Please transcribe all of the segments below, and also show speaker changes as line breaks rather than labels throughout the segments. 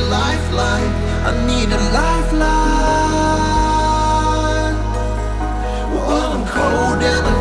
a lifeline. I need a lifeline. Well, I'm cold and I'm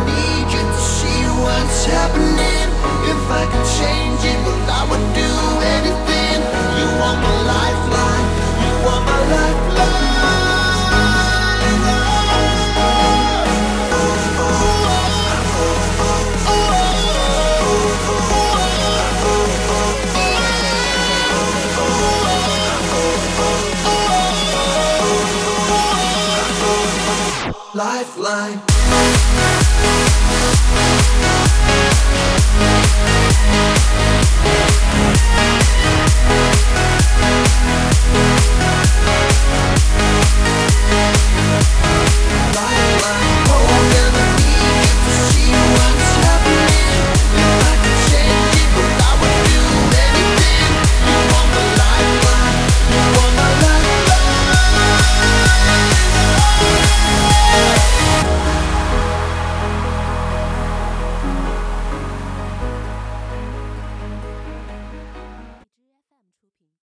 Lifeline.